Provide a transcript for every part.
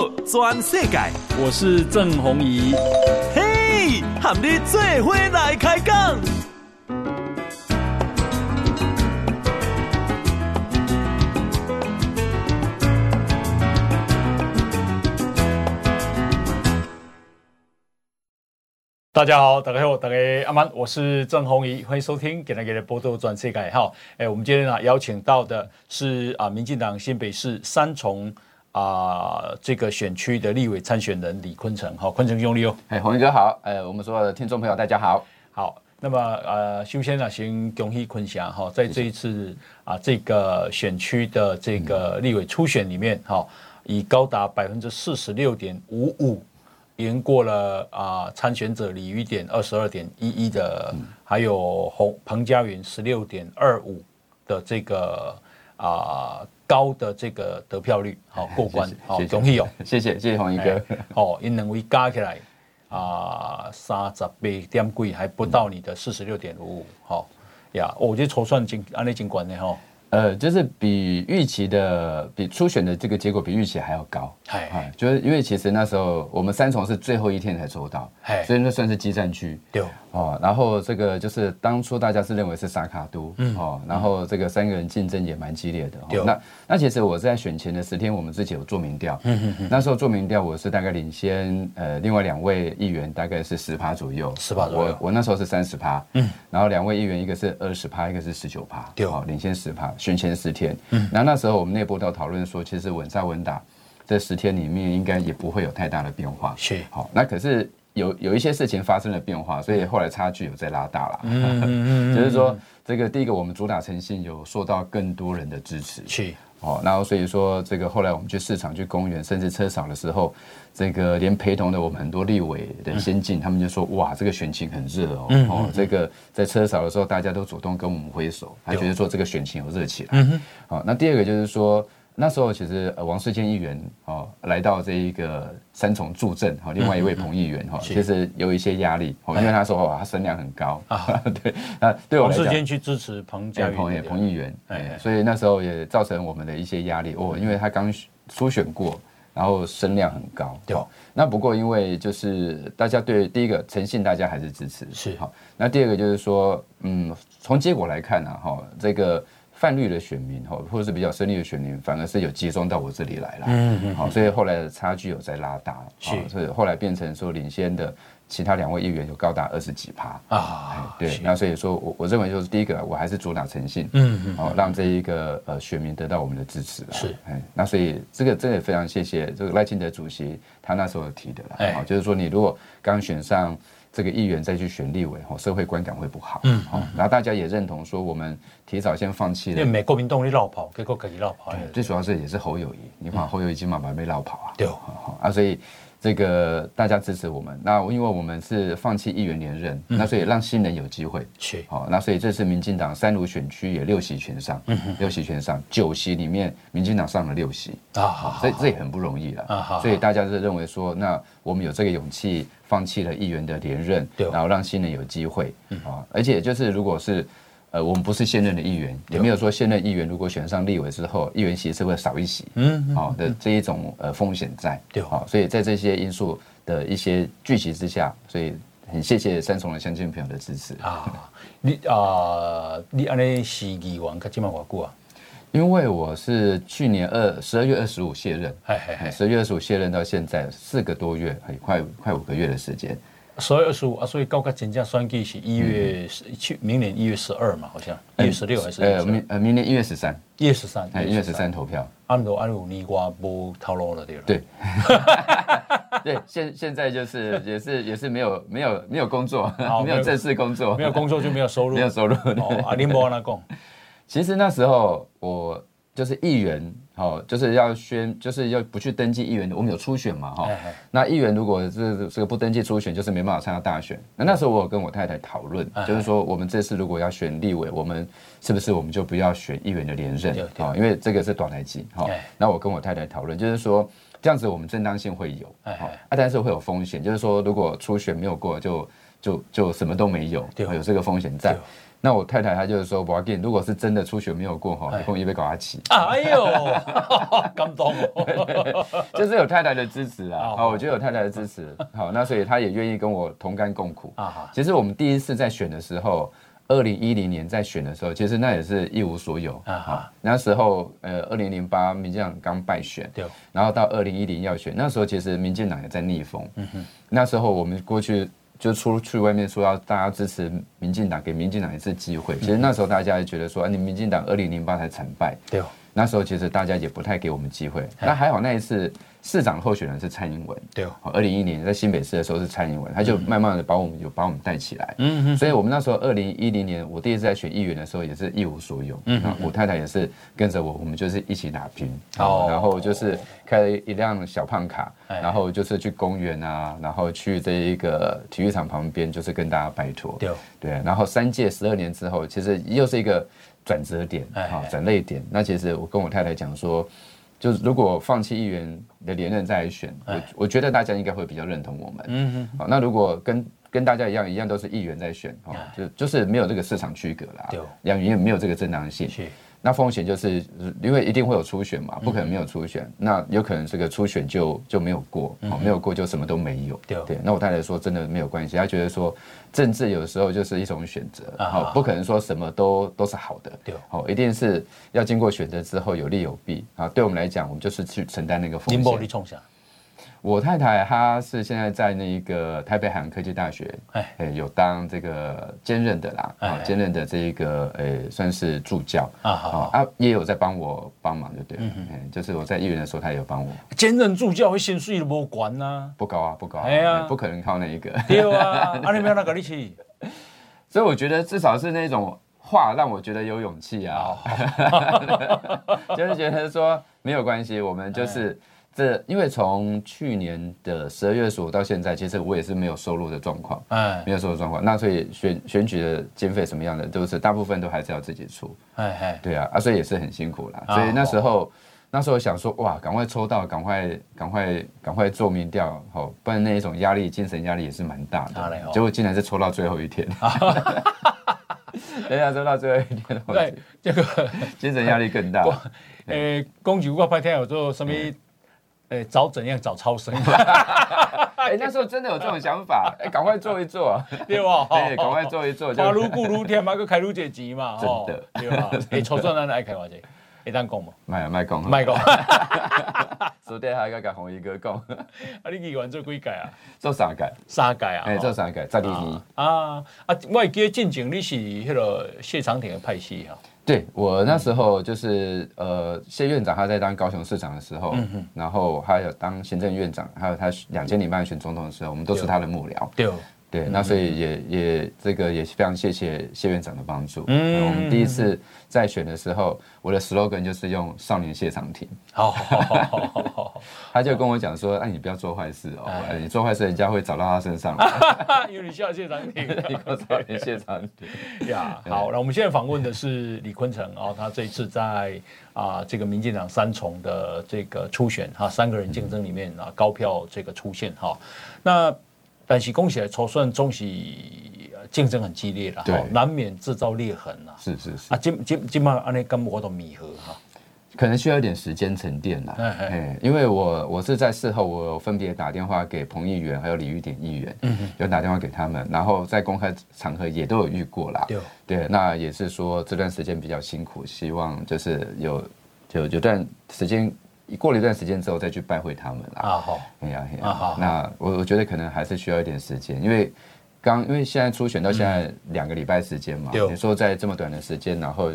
道全世界，我是郑弘仪。嘿，和你做伙来开讲。大家好，大家好，大家阿曼，我是郑弘仪，欢迎收听《给大家的波多转世界》哈。哎，我们今天呢邀请到的是啊，民进党新北市三重啊这个选区的立委参选人李坤城。好，坤城兄弟哦。哎，弘仪哥好。呃，我们所有的听众朋友大家好。好，那么呃，首先呢，先恭喜坤城哈，在这一次啊这个选区的这个立委初选里面哈，以高达百分之四十六点五五。赢过了啊！参选者李余典二十二点一一的，还有洪彭佳云十六点二五的这个啊高的这个得票率，好过关，好恭喜哦！谢谢谢谢黄一哥，哦，因两位加起来啊三十八点几，还不到你的四十六点五五，好呀，我觉得筹算经安内经管的哈。呃，就是比预期的，比初选的这个结果比预期还要高，哎，就是因为其实那时候我们三重是最后一天才抽到，所以那算是激战区，对，哦，然后这个就是当初大家是认为是沙卡都，嗯，哦，然后这个三个人竞争也蛮激烈的，对，那那其实我在选前的十天，我们自己有做民调，嗯嗯，那时候做民调，我是大概领先呃另外两位议员大概是十趴左右，十趴左右，我我那时候是三十趴，嗯，然后两位议员一个是二十趴，一个是十九趴，对，哦，领先十趴。选前十天，嗯，那那时候我们内部都讨论说，其实稳扎稳打，这十天里面应该也不会有太大的变化，是。好。那可是有有一些事情发生了变化，所以后来差距有在拉大了。嗯，就是说这个第一个，我们主打诚信有受到更多人的支持，是。哦，然后所以说这个后来我们去市场、去公园，甚至车少的时候，这个连陪同的我们很多立委的先进，他们就说哇，这个选情很热哦，嗯哦，这个在车少的时候，大家都主动跟我们挥手，还觉得说这个选情有热起来。嗯，好，那第二个就是说。那时候其实王世坚议员哦来到这一个三重助阵哈，另外一位彭议员哈，其实有一些压力哦，因为他说哇他声量很高啊，对，那对我来讲，王世坚去支持彭家彭也彭议员，哎，所以那时候也造成我们的一些压力哦，因为他刚初选过，然后声量很高，对，那不过因为就是大家对第一个诚信，大家还是支持是。好，那第二个就是说嗯，从结果来看呢哈，这个。泛绿的选民哈，或者是比较深绿的选民，反而是有集中到我这里来了。嗯嗯。好，所以后来的差距有在拉大。是。所以后来变成说领先的其他两位议员有高达二十几趴啊。对。那所以说我我认为就是第一个，我还是主打诚信。嗯嗯。哦，让这一个呃选民得到我们的支持。是。哎，那所以这个真的非常谢谢这个赖清德主席他那时候提的了。哎。就是说你如果刚选上。这个议员再去选立委，社会观感会不好。嗯，好，然后大家也认同说，我们提早先放弃了。因为美国民党你落跑，结果可以绕跑。对，最主要是也是侯友谊，你看侯友宜今晚把被绕跑啊。对，啊，所以这个大家支持我们。那因为我们是放弃议员连任，那所以让新人有机会。是，好，那所以这次民进党三卢选区也六席全上，六席全上，九席里面民进党上了六席啊，所以这也很不容易了。啊，所以大家是认为说，那我们有这个勇气。放弃了议员的连任，然后让新人有机会啊！而且就是，如果是呃，我们不是现任的议员，也没有说现任议员如果选上立委之后，议员席是会少一席，嗯，好的这一种呃风险在，对，好，所以在这些因素的一些聚集之下，所以很谢谢三重的乡亲朋友的支持啊！你啊，你安尼是议员，今晚偌久啊？因为我是去年二十二月二十五卸任，十二月二十五卸任到现在四个多月，快快五个月的时间。十二月二十五啊，所以高考真正选举是一月去明年一月十二嘛，好像一月十六还是呃明呃明年一月十三，一月十三，一月十三投票。安罗安罗尼瓜不套路了对了。对，对，现现在就是 也是也是没有没有没有工作，没有正式工作，没有工作就没有收入，没有收入。哦，阿林波那讲。其实那时候我就是议员，哦，就是要宣，就是要不去登记议员的。我们有初选嘛，哈。那议员如果是这个不登记初选，就是没办法参加大选。那那时候我有跟我太太讨论，就是说我们这次如果要选立委，我们是不是我们就不要选议员的连任啊？因为这个是短来期，哈。那我跟我太太讨论，就是说这样子我们正当性会有，啊，但是会有风险，就是说如果初选没有过，就就就什么都没有，有这个风险在。那我太太她就是说，我要给你，如果是真的初选没有过哈，你跟我一杯搞他起。哎呦，感动哦，就是有太太的支持啊，好，我觉得有太太的支持，好，那所以她也愿意跟我同甘共苦啊。其实我们第一次在选的时候，二零一零年在选的时候，其实那也是一无所有啊。那时候呃，二零零八民进党刚败选，对，然后到二零一零要选，那时候其实民进党也在逆风，嗯哼，那时候我们过去。就出去外面说要大家支持民进党，给民进党一次机会。其实那时候大家也觉得说，你民进党二零零八才惨败，对。那时候其实大家也不太给我们机会。那还好那一次市长候选人是蔡英文，对。二零一一年在新北市的时候是蔡英文，他就慢慢的把我们有把我们带起来。嗯嗯。所以我们那时候二零一零年我第一次在选议员的时候也是一无所有。嗯。我太太也是跟着我，我们就是一起打拼。哦。然后就是开了一辆小胖卡。然后就是去公园啊，然后去这一个体育场旁边，就是跟大家拜托。对，对。然后三届十二年之后，其实又是一个转折点，啊转泪点。那其实我跟我太太讲说，就是如果放弃议员的连任再来选，我我觉得大家应该会比较认同我们。嗯嗯。好，那如果跟跟大家一样，一样都是议员在选，哈，就就是没有这个市场区隔啦，对，两员没有这个正当性。那风险就是，因为一定会有初选嘛，不可能没有初选。那有可能这个初选就就没有过，哦，没有过就什么都没有。对，那我太太说真的没有关系，她觉得说政治有时候就是一种选择，好，不可能说什么都都是好的。对，好，一定是要经过选择之后有利有弊啊。对我们来讲，我们就是去承担那个风险。我太太她是现在在那个台北海洋科技大学，哎，有当这个兼任的啦，啊，兼任的这一个呃，算是助教。啊，啊，也有在帮我帮忙，就对了，嗯，就是我在议员的时候，他也有帮我。兼任助教，会薪水都无管呐，不高啊，不高，哎呀，不可能靠那一个，对啊，啊，你没有那个力气，所以我觉得至少是那种话让我觉得有勇气啊，就是觉得说没有关系，我们就是。这因为从去年的十二月初到现在，其实我也是没有收入的状况，哎，没有收入状况。那所以选选举的经费什么样的，都是大部分都还是要自己出，哎哎，对啊，啊，所以也是很辛苦啦。所以那时候那时候想说，哇，赶快抽到，赶快赶快赶快做民调，好，不然那一种压力，精神压力也是蛮大的。结果竟然是抽到最后一天，等一下抽到最后一天，对，这个精神压力更大。呃，公举我拍天有做什么？哎，找怎样找超生？哎，那时候真的有这种想法，哎，赶快做一做，对吧？对，赶快做一做，花如故如天嘛，个开如解急嘛，真的，对吧？哎，抽算咱爱开话者，会当讲嘛？卖啊，卖讲，卖讲。昨天还个甲红衣哥讲，啊，你议员做几届啊？做三届，三届啊？哎，做三届，十二年。啊啊！我记得进前你是迄个谢长廷的派系哈。对，我那时候就是呃，谢院长他在当高雄市长的时候，嗯、然后还有当行政院长，还有他两千零八年选总统的时候，我们都是他的幕僚。对。对，那所以也也这个也非常谢谢谢院长的帮助。嗯，我们第一次在选的时候，我的 slogan 就是用“少年谢长廷”。好，他就跟我讲说：“哎，你不要做坏事哦，你做坏事，人家会找到他身上。”因为你需要谢长廷，你说少年谢长廷呀。好，那我们现在访问的是李坤城啊，他这一次在啊这个民进党三重的这个初选哈，三个人竞争里面啊高票这个出现哈，那。但是恭喜来抽算总是竞争很激烈了，对，难免制造裂痕了。是是是啊，今今今嘛安尼跟我都弥合哈，可能需要一点时间沉淀啦。哎，因为我我是在事后，我有分别打电话给彭议员还有李玉典议员，有打电话给他们，然后在公开场合也都有遇过啦。对对，那也是说这段时间比较辛苦，希望就是有有有段时间。过了一段时间之后再去拜会他们啦。啊好，哎呀哎呀，那我我觉得可能还是需要一点时间，因为刚因为现在初选到现在两个礼拜时间嘛，你说在这么短的时间，然后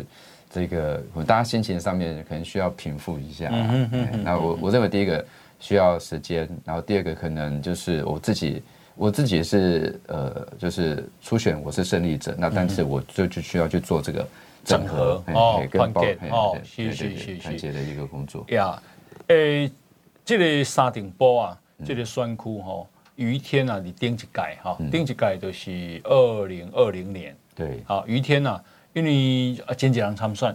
这个大家心情上面可能需要平复一下。嗯嗯，那我我认为第一个需要时间，然后第二个可能就是我自己我自己是呃就是初选我是胜利者，那但是我就就需要去做这个整合哦，团结。哦，谢谢谢谢团结的一个工作。呀。诶、欸，这个沙顶波啊，这个选区吼，于天啊，你顶一届哈，顶一届就是二零二零年。对，好，于天啊，因为啊，前几人参选，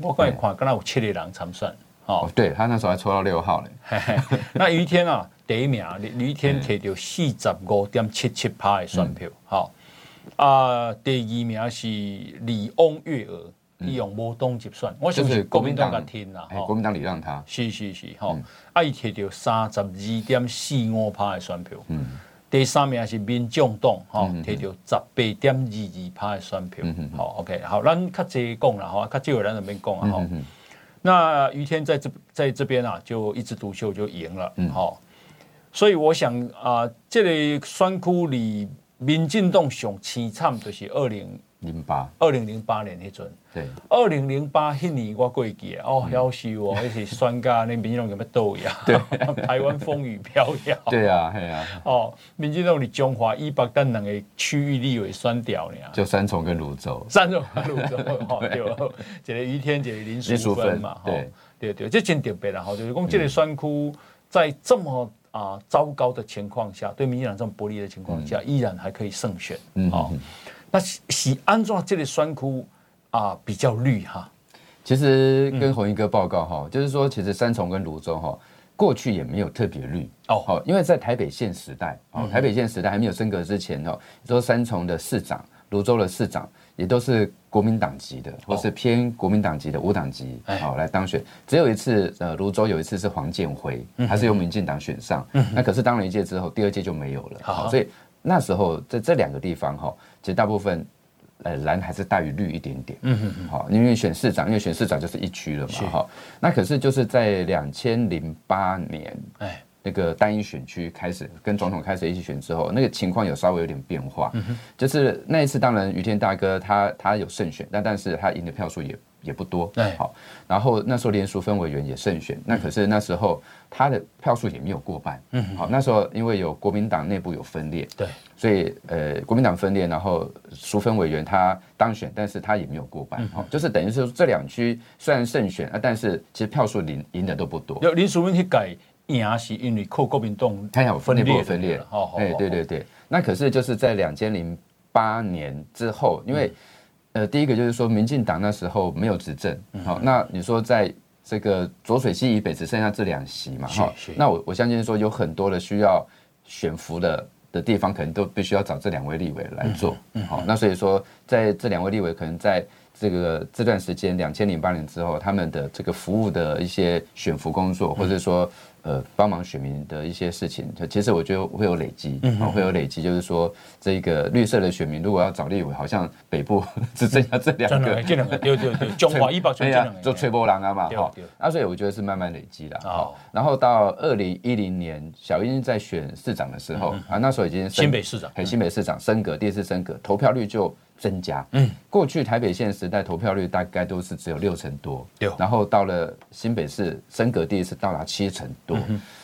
我刚才看，刚才有七个人参选。哦，对他那时候还抽到六号嘞。那于天啊，第一名，于天摕到四十五点七七趴的选票。好、嗯，啊，第二名是李翁月娥，利用无党籍选，我想是国民党个天啦，国民党礼让他，是是是，吼，啊，伊摕到三十二点四五趴的选票，嗯，第三名是民众党，吼，摕到十八点二二趴的选票，好，OK，好，咱较济讲啦，吼，较少个人那边讲啊，吼，那于天在这在这边啊，就一枝独秀就赢了，嗯，好，所以我想啊，这个选区里。民进党上凄惨就是二零零八，二零零八年那阵。对，二零零八迄年我过去哦，夭寿哦，那是选家那民进党有没有斗呀？对，台湾风雨飘摇。对啊，对啊。哦，民进党的中华一百单两个区域立委选掉呢，就三重跟泸州。三重跟泸州，吼 对，这个于天，这个林淑芬嘛，对对对，这真特别啦，哈，就是讲这个选区在这么。啊，糟糕的情况下，对民进党这么不利的情况下，嗯、依然还可以胜选。嗯，哦，那喜安装这里酸窟啊比较绿哈？其实跟鸿一哥报告哈，嗯、就是说，其实三重跟芦洲哈，过去也没有特别绿哦。好，因为在台北县时代，哦，台北县时代还没有升格之前哦，说三重的市长、芦洲的市长也都是。国民党籍的，或是偏国民党籍的无党籍，好来当选。只有一次，呃，芦洲有一次是黄建辉，他是由民进党选上，那可是当了一届之后，第二届就没有了。好，所以那时候在这两个地方哈，其实大部分呃蓝还是大于绿一点点。嗯嗯嗯。好，因为选市长，因为选市长就是一区了嘛。哈，那可是就是在两千零八年，哎。那个单一选区开始跟总统开始一起选之后，那个情况有稍微有点变化。嗯、哼就是那一次，当然于天大哥他他有胜选，但但是他赢的票数也也不多。对，好，然后那时候连淑芬委员也胜选，那可是那时候他的票数也没有过半。嗯，好，那时候因为有国民党内部有分裂，对，所以呃国民党分裂，然后淑芬委员他当选，但是他也没有过半。好、就是等于是这两区虽然胜选啊，但是其实票数赢赢的都不多。要林淑芬去改。赢是因为靠国民党，他有分裂不分裂？哦，哎，对对对，那可是就是在两千零八年之后，因为呃，第一个就是说，民进党那时候没有执政，好，那你说在这个浊水溪以北只剩下这两席嘛，哈，那我我相信说有很多的需要选服的的地方，可能都必须要找这两位立委来做，好，那所以说在这两位立委可能在。这个这段时间，两千零八年之后，他们的这个服务的一些选服工作，或者说呃帮忙选民的一些事情，其实我觉得会有累积，嗯，会有累积，就是说这个绿色的选民如果要找立委，好像北部 只剩下这两个，这两个，对对对，中华一保全这做吹波浪啊嘛，哈，那所以我觉得是慢慢累积的，好，然后到二零一零年，小英在选市长的时候啊，那时候已经新北市长，新北市长升格，第一次升格，投票率就。增加，嗯，过去台北县时代投票率大概都是只有六成多，对，然后到了新北市升格第一次到达七成多，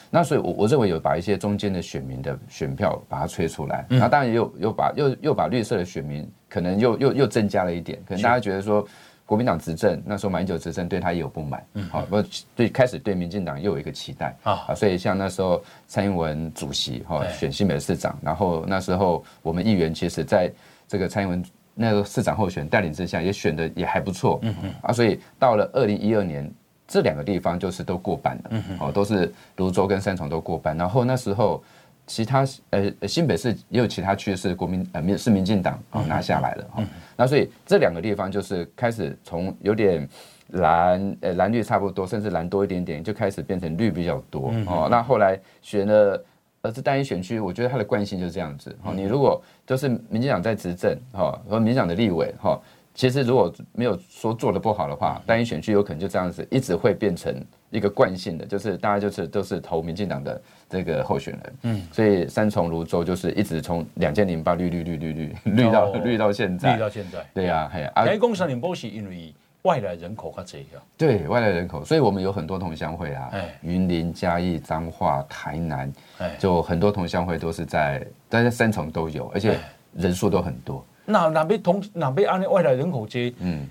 那所以，我我认为有把一些中间的选民的选票把它吹出来，那当然又又把又又把绿色的选民可能又又又增加了一点，可能大家觉得说国民党执政那时候马英九执政对他也有不满，嗯，好，不对，开始对民进党又有一个期待。啊，所以像那时候蔡英文主席哈选新北市长，然后那时候我们议员其实在这个蔡英文。那个市长候选带领之下，也选的也还不错，嗯嗯啊，所以到了二零一二年，这两个地方就是都过半了，嗯哦，都是泸州跟三重都过半，然后那时候其他呃新北市也有其他区是国民呃民是民进党哦拿下来了，哦，那所以这两个地方就是开始从有点蓝呃蓝绿差不多，甚至蓝多一点点，就开始变成绿比较多，哦，那后来选了。而是单一选区，我觉得它的惯性就是这样子。哈，你如果就是民进党在执政，哈，和民进党的立委，哈，其实如果没有说做的不好的话，单一选区有可能就这样子，一直会变成一个惯性的，就是大家就是都是投民进党的这个候选人。嗯，所以三重芦洲就是一直从两千零八绿绿绿绿绿绿到绿到现在，绿到现在。对呀，嘿啊。台公三年波是因为。外来人口较这个，对外来人口，所以我们有很多同乡会啊，云林、嘉义、彰化、台南，就很多同乡会都是在，但是三重都有，而且人数都很多。那那边同那边按外来人口接，嗯。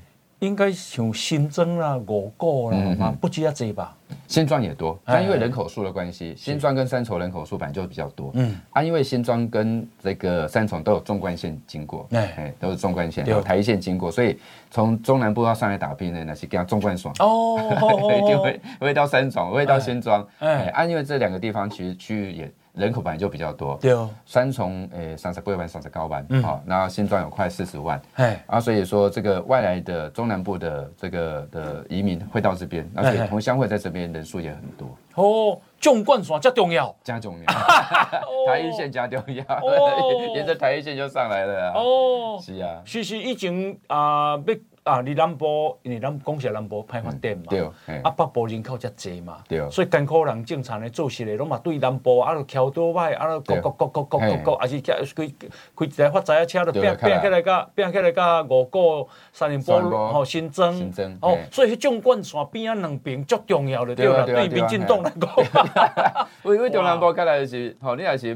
应该像新增啦、五股啦，嗯不止啊这吧？新庄也多，但因为人口数的关系，新庄跟三重人口数本来就比较多。嗯，啊，因为新庄跟这个三重都有纵贯线经过，哎，都是纵贯线，有台一线经过，所以从中南部到上海打拼的那些，给他纵贯爽哦，一定会会到三重，会到新庄。哎，啊，因为这两个地方其实区域也人口本来就比较多，对哦，三重诶三十八万三十高万，好，然后新庄有快四十万，哎，啊，所以说这个外来的中南部的这个的移民会到这边，而且同乡会在这边人数也很多。哦，纵贯线加重要，加重要，台一线加重要，沿着台一线就上来了。哦，是啊，其实已经啊被。啊，你南部因为咱讲是南部派发点嘛，对，啊北部人口较济嘛，对，所以艰苦人正常的做事的，拢嘛对南部啊，桥多歹，啊，各各各各各各各，还是开开开一台发财车，就变变起来甲变起来甲五股三连波吼新增，哦，所以迄种贯线边啊两边足重要的对啦，对民进党来讲，为为中南部看来是，吼，你若是要，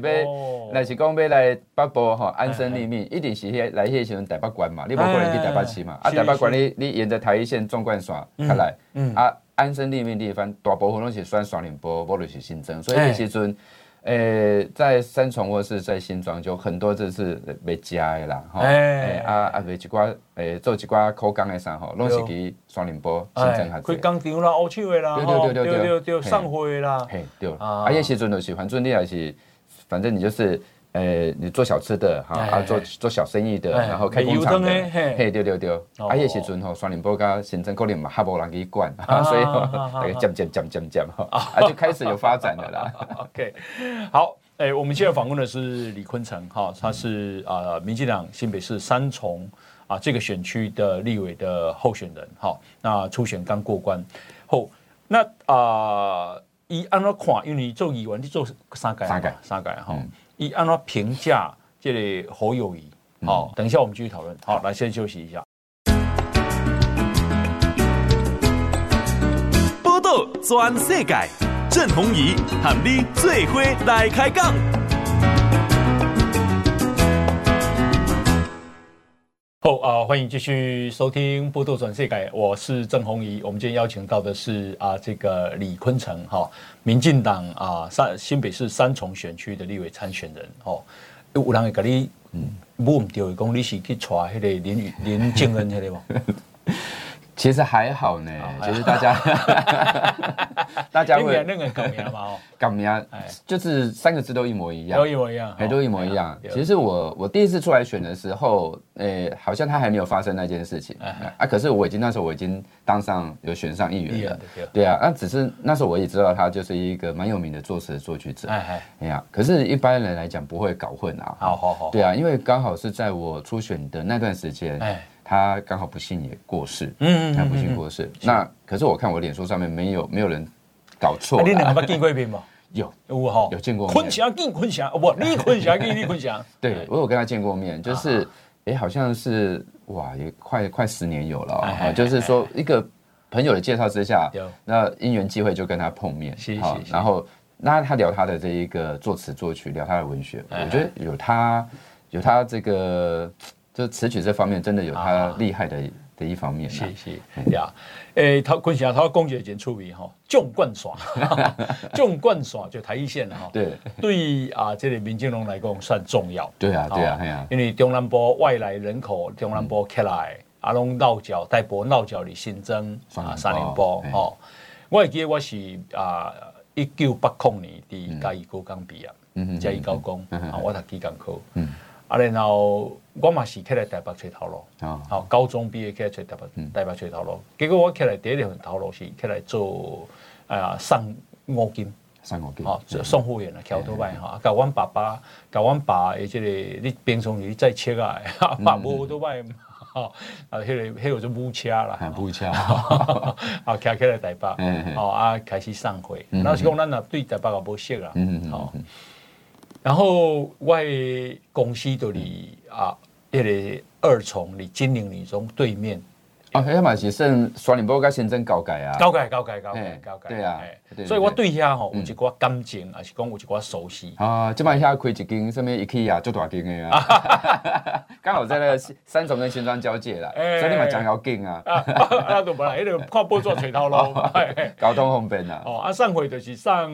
若是讲要来北部吼安身立命，一定是迄来迄时阵台北关嘛，你无可能去台北市嘛，啊台北。管你你沿着台一线纵贯线开来，嗯。嗯、啊，安身立命地方大部分拢是选双林波，无就是新增，所以那时阵，诶、欸，在三重或是在新庄就很多这是没加的啦，哈、欸，啊啊，为一寡诶、欸、做一寡苦工的啥吼，拢是去双林波新增还是？开工厂啦，乌手的啦，对对对对对对对，上货啦，嘿，对，啊，迄时阵就是反正你也是，反正你就是。诶，你做小吃的哈，啊，做做小生意的，然后开工厂的，嘿，对对对，啊，迄时阵吼，双林波甲新增可能嘛，哈无人去管，所以 大家渐渐渐渐渐哈，啊，就开始有发展的啦。OK，好，诶，我们现在访问的是李坤城哈，他是啊，民进党新北市三重啊这个选区的立委的候选人哈，那初选刚过关后，那啊，以按照看，因为你做议员，你做三届，三届，三届哈。以按照评价这里侯友谊，好，等一下我们继续讨论。好，来先休息一下。报道全世界，郑鸿仪喊你最伙来开讲。好啊，欢迎继续收听《报道全世改》，我是郑红怡。我们今天邀请到的是啊，这个李坤城哈，民进党啊三新北市三重选区的立委参选人哦。有人会跟你嗯，问到讲你是去带迄个林林正恩那个吗？其实还好呢，其实大家，大家 会那个港名嘛？哦，改名，就是三个字都一模一样，都一模一样，哎，都一模一样。其实我我第一次出来选的时候，诶，好像他还没有发生那件事情啊。可是我已经那时候我已经当上有选上议员了，对啊。那只是那时候我也知道他就是一个蛮有名的作词作曲者，哎哎，呀。可是一般人来讲不会搞混啊。好好好，对啊，因为刚好是在我初选的那段时间，哎。他刚好不幸也过世，嗯，他不幸过世。那可是我看我脸书上面没有没有人搞错。你两个见过面吗？有，有哈，有见过面。坤祥见坤祥，不，你坤祥见你坤祥。对，我有跟他见过面，就是，哎，好像是哇，也快快十年有了啊。就是说一个朋友的介绍之下，那因缘际会就跟他碰面，好，然后那他聊他的这一个作词作曲，聊他的文学，我觉得有他有他这个。就词曲这方面，真的有他厉害的的一方面。是是呀，诶，他坤祥他讲解已出名哈，纵贯线，纵贯线就台一线了哈。对，对啊，这里民进党来讲算重要。对啊，对啊，对啊。因为中南部外来人口，中南部起来，阿龙落脚，大埔落脚里新增啊，三连波哦。我记得我是啊，一九八零年的嘉义高工毕业，嘉义高工啊，我读技工科。嗯。啊，然后我嘛是起来台北找头路，好，高中毕业起来找台北，台北找头路。结果我起来第一条头路是起来做啊送五金，送五金，好，送货员啊，桥头摆哈。甲阮爸爸，甲阮爸诶，即个你平常时再切啊，爸无都摆，哈，啊，迄个迄个就母车啦，母车，啊，骑起来台北，哦，啊，开始送货。那是讲咱若对台北也无熟啦，好。然后外公司就离啊，那个二重离金陵女中对面。哦，那嘛是算双林波跟新增高改啊。交界交界交界交界。对啊，所以我对遐吼有一寡感情，也是讲有一寡熟悉。啊，即摆遐开一间什么 IKEA 做大间的啊。刚好在那个三重跟新庄交界啦，所以你嘛讲要紧啊。啊，都本来迄个跨步做垂头路，交通方便啊。哦，啊上回就是上。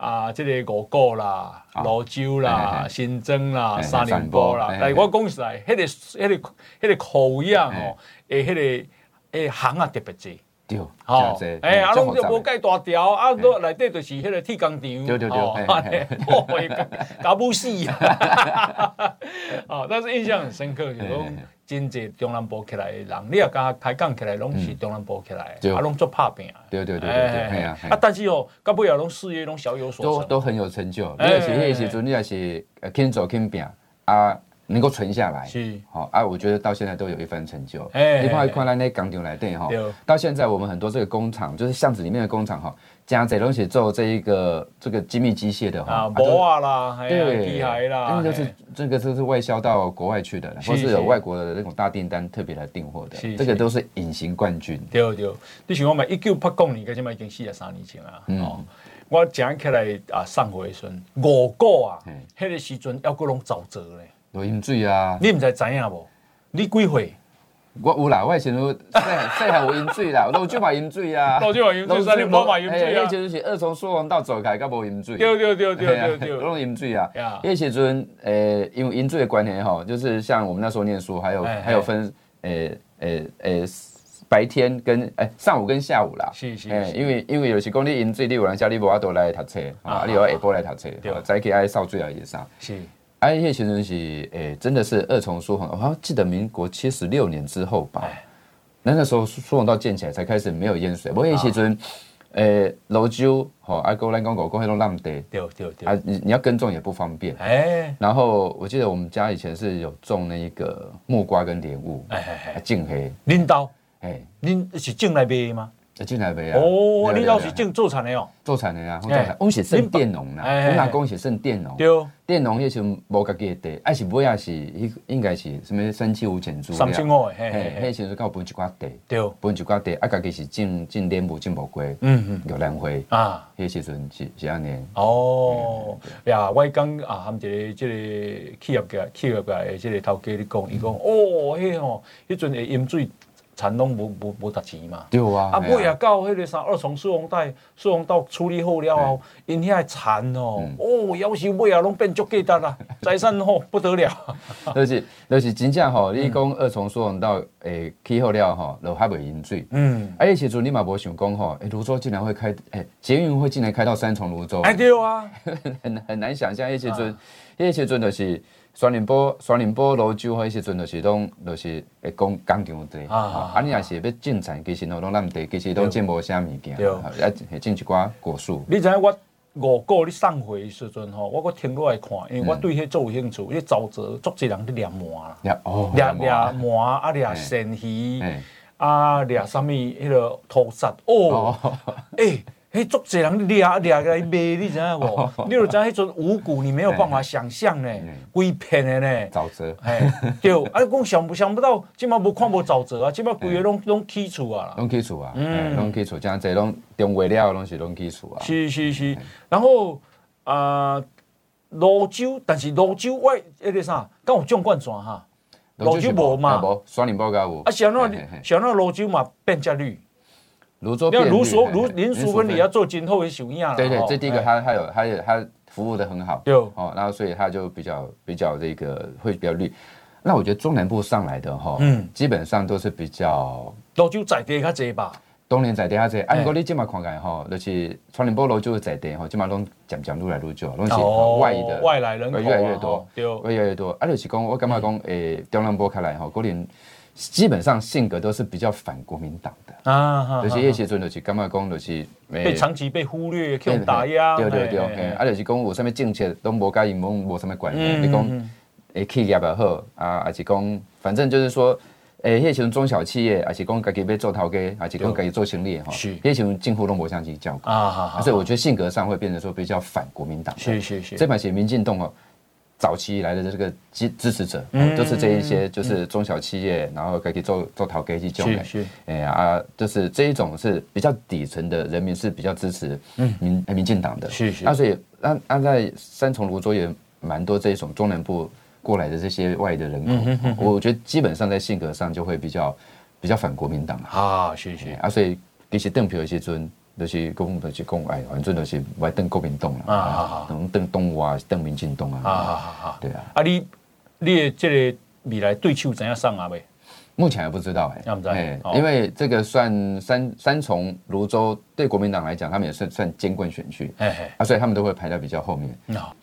啊，即个五股啦、芦洲啦、新增啦、三连波啦，但是我讲实在，迄个、迄个、迄个口样哦，诶，迄个诶行啊特别济，对，好，哎，啊，拢就无介大条，啊，都内底就是迄个铁工厂，对对对，哦，搞不死啊！哦，但是印象很深刻，就讲真济中南部起来的人，你也甲开讲起来，拢是中南部起来的，啊，拢做拍拼，对对对对对，啊，啊，但是哦，到尾啊，拢事业拢小有所成，都都很有成就。你也是迄个时阵，你也是肯做肯拼啊。能够存下来。是。好啊，我觉得到现在都有一番成就。哎，你看看来那工厂来对。哈，到现在我们很多这个工厂，就是巷子里面的工厂哈，加这东西做这一个这个精密机械的哈，啊，博啊啦，对，厉害啦，因为就是这个就是外销到国外去的，或是有外国的那种大订单特别来订货的，这个都是隐形冠军。对对，你想我们一九八九年，现在已经四十三年前啊。嗯，我讲起来啊，上回说五个啊，那个时阵要各种沼泽嘞。有饮水啊！你唔知知影无？你几岁？我有啦，我以前都细细汉有饮水啦，老酒嘛饮水啊，老酒嘛饮水，三年冇嘛饮水啊。迄时阵是二重疏洪道走开，甲无饮水。对对对对对对，拢饮水啊。迄时阵，诶，因为饮水的观念吼，就是像我们那时候念书，还有还有分，诶诶诶，白天跟诶上午跟下午啦。是是。诶，因为因为有时讲你饮水，你有人叫你无法度来读册啊，你有下晡来读册，早起爱扫水啊，也啥。是。哎，叶先生是诶，真的是二重疏洪，我好像记得民国七十六年之后吧，那那时候疏洪道建起来才开始没有淹水。我叶先生，诶，老酒吼，阿哥来讲狗狗那种浪地，对对对，啊，你你要耕种也不方便。哎，然后我记得我们家以前是有种那一个木瓜跟莲雾，哎哎哎，净黑。拎刀，哎，您是种来卖吗？进来没啊？哦，你老是种做产的哦，做产的啊，我是算佃农啦，我阿公是算佃农。对，佃农迄时阵无家己的地，还是尾也是，应该是什么三七五减租。三千五诶，嘿，嘿，迄时阵刚分一寡地，对，分一寡地，啊，家己是种种莲雾，种木瓜，嗯嗯，玉兰花啊，迄时阵是是安尼。哦，呀，我讲啊，含一个即个企业家，企业家诶，即个头家你讲，伊讲，哦，迄吼，迄阵会淹水。田拢无无无值钱嘛？对啊。啊，尾啊到迄个啥二重疏洪带疏洪道处理好了后，因遐田哦，哦，要是尾啊拢变足价值啦，财产吼不得了。就是就是真正吼，你讲二重疏洪道诶起好了吼，就还袂淹水。嗯。啊，迄时阵你嘛无想讲吼，诶，泸州竟然会开，诶，捷运会竟然开到三重泸州。哎，对啊，很很难想象，迄时阵，迄时阵就是。双林波、双林波、芦洲，迄时阵就是拢，就是会讲工厂地。啊，啊，你若是要种田，其实拢拢咱地，其实拢种无啥物件。对，啊，种一寡果树。你知影我五股你送回时阵吼，我搁停落来看，因为我对迄做有兴趣。迄沼泽足侪人去掠鳗啦，哦，掠掠鳗啊，掠鳝鱼，啊，掠啥物迄个土虱哦，诶。嘿，足济人掠掠来卖，你知影无？你就知迄阵五股，你没有办法想象呢，规片的呢。沼泽，嘿，对，啊，讲想不想不到，即马无看无沼泽啊，即马规个拢拢起厝啊，拢起厝啊，嗯，拢起厝，真侪拢中话了，拢是拢起厝啊。是是是，然后啊，泸州，但是泸州我迄个啥，敢有种灌泉哈？泸州无嘛？无，双林波有。啊，像那像那芦洲嘛，变价率。芦洲，因为芦所芦林淑芬你要做今后的收益啊。对对，这第一个他他有他有他服务的很好，有哦，然后所以他就比较比较这个会比较绿。那我觉得中南部上来的哈，嗯，基本上都是比较芦洲在地较济吧。当年在地较济，啊，不过你今嘛看看哈，就是川林波芦洲在地哈，今嘛拢渐渐越来越多，拢是外的外来人口越来越多，对，越来越多。啊，就是讲我感觉讲，诶，中南部开来哈，可能。基本上性格都是比较反国民党的啊，有些叶锡尊就是干嘛讲，就是被长期被忽略，被打压，对对对，啊，就是讲有什么政策都无甲伊们无什么关系，你讲诶企业也好啊，还是讲反正就是说，诶，叶像中小企业，还是讲家己要做头家，还是讲家己做生意哈，叶像近乎都无相去教啊，所以我觉得性格上会变成说比较反国民党，是是是，这版写民进党哦。早期以来的这个支支持者，都是这一些，就是中小企业，然后可以做做淘给去种的，哎啊，就是这一种是比较底层的人民是比较支持民民进党的，是是。那所以那那在三重芦洲也蛮多这一种中南部过来的这些外的人口，我觉得基本上在性格上就会比较比较反国民党啊，是是。啊，所以其实邓皮有些尊。就是讲，就是讲，哎，反正就是爱登国民党啦，啊，能登东华，登民进党啊，啊，对啊。啊，你你的这个未来对手怎样上啊？未？目前还不知道哎，哎，因为这个算三三重泸州对国民党来讲，他们也算算艰困选区，哎哎啊，所以他们都会排在比较后面。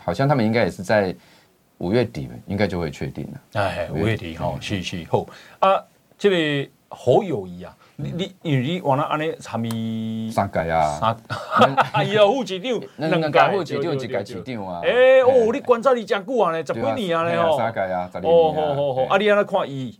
好像他们应该也是在五月底，应该就会确定了。哎，五月底哈，是是好啊，这位侯友谊啊。你你因为你往那安尼参与三届啊，三哎呀副市长两届副市长一届市长啊，哎哦，你观察你真久啊呢，十几年啊呢哦，三届啊十年，哦好好好，啊你安怎看伊？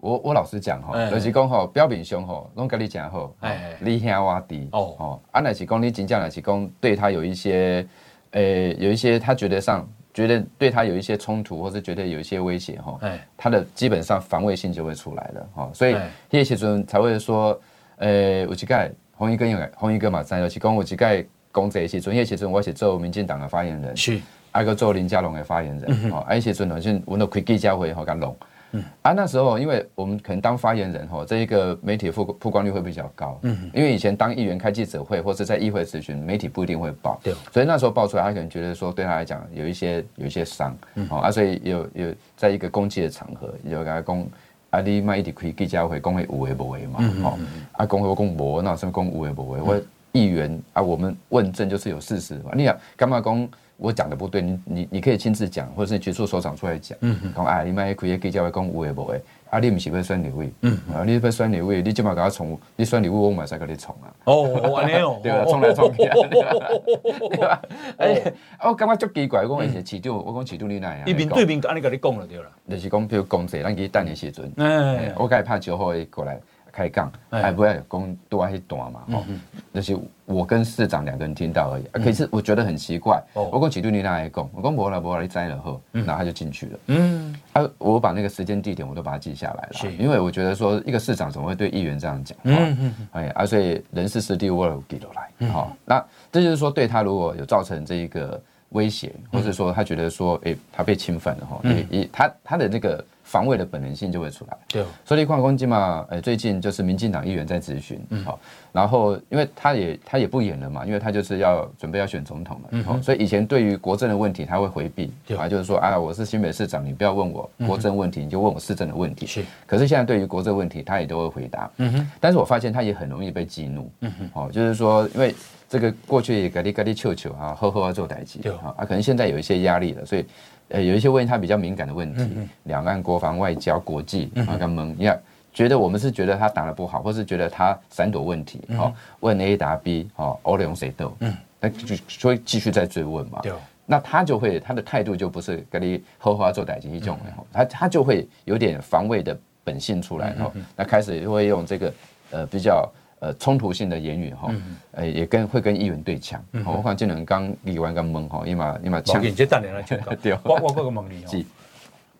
我我老实讲吼，就是讲吼，表面上吼，拢跟你讲吼，你兄我弟哦哦，啊那是讲你真正那是讲对他有一些，诶有一些他觉得上。觉得对他有一些冲突，或是觉得有一些威胁哈，他的基本上防卫性就会出来了哈，所以叶启尊才会说，呃，我几盖红衣哥有红衣哥嘛，三六七公我几盖公贼启尊叶启尊，我是做民进党的发言人，是，还个做林佳龙的发言人，哦，叶启尊好像我都开记者会好干龙。嗯啊，那时候因为我们可能当发言人哈，这一个媒体曝曝光率会比较高。嗯，因为以前当议员开记者会或者在议会咨询，媒体不一定会报。对，所以那时候报出来，他可能觉得说对他来讲有一些有一些伤。嗯，啊，所以有有在一个公祭的场合，有跟他讲，啊，你卖一点开记者会，讲会有为无为嘛？哦，啊，讲会我讲无，那什么讲有为无为？我议员啊，我们问政就是有事实嘛。你啊，干嘛讲？我讲的不对，你你你可以亲自讲，或者是举出首长出来讲。嗯嗯。讲哎，你卖可以记者会讲有诶无诶，啊，你唔是要选立委？嗯。啊，你要选立委，你即马给他冲，你选立委我马上给你冲啊。哦，安尼哦。对啊，从来从去啊。对吧？哎，我感觉足奇怪，我讲是市长，我讲市长你哪样？一面对面安尼跟你讲了对了。就是讲，比如公职，咱去等的时阵，哎，我该怕酒后会过来。开讲，还不要讲多爱去短嘛，吼，就是我跟市长两个人听到而已。可是我觉得很奇怪，我跟几度你那来讲，我讲无啦无啦，你摘了后，然后他就进去了。嗯，啊，我把那个时间地点我都把它记下来了，因为我觉得说一个市长怎么会对议员这样讲？嗯嗯，哎，啊，所以人事实地我都记录来，好，那这就是说对他如果有造成这一个威胁，或者说他觉得说，哎，他被侵犯了哈，也也他他的那个。防卫的本能性就会出来。对，所以矿工机嘛，呃，最近就是民进党议员在质询，好，然后因为他也他也不演了嘛，因为他就是要准备要选总统了，嗯，所以以前对于国政的问题他会回避，啊，就是说啊，我是新北市长，你不要问我国政问题，你就问我市政的问题。是，可是现在对于国政问题，他也都会回答。嗯哼，但是我发现他也很容易被激怒。嗯哼，哦，就是说，因为这个过去也给你给你求求啊，呵呵要做代志，对，啊，可能现在有一些压力了，所以。呃，有一些问他比较敏感的问题，两岸国防、外交、国际，啊，跟蒙，你看，觉得我们是觉得他打的不好，或是觉得他闪躲问题，好，问 A 答 B，好，欧龙谁斗，嗯，那就所以继续再追问嘛，对，那他就会他的态度就不是跟你好好做代志一种，他他就会有点防卫的本性出来，哈，那开始就会用这个呃比较。呃，冲突性的言语哈，呃，也跟会跟议员对枪。我看这两刚议员刚懵哈，伊嘛伊嘛呛。你这等下来讲。对，我我个问你哦，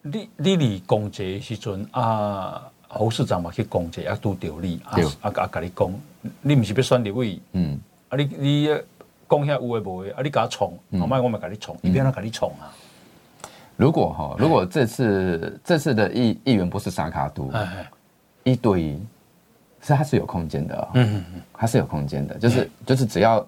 你你离公职时阵啊，侯市长嘛去公职啊，拄着你啊啊啊，跟你讲，你唔是要选立委？嗯，啊，你你讲遐有诶无诶，啊，你甲冲，后摆我咪甲你冲，一边都甲你冲啊。如果哈，如果这次这次的议议员不是沙卡都，一对一。是，它是有空间的，哦，嗯嗯嗯，它是有空间的，就是、嗯、就是只要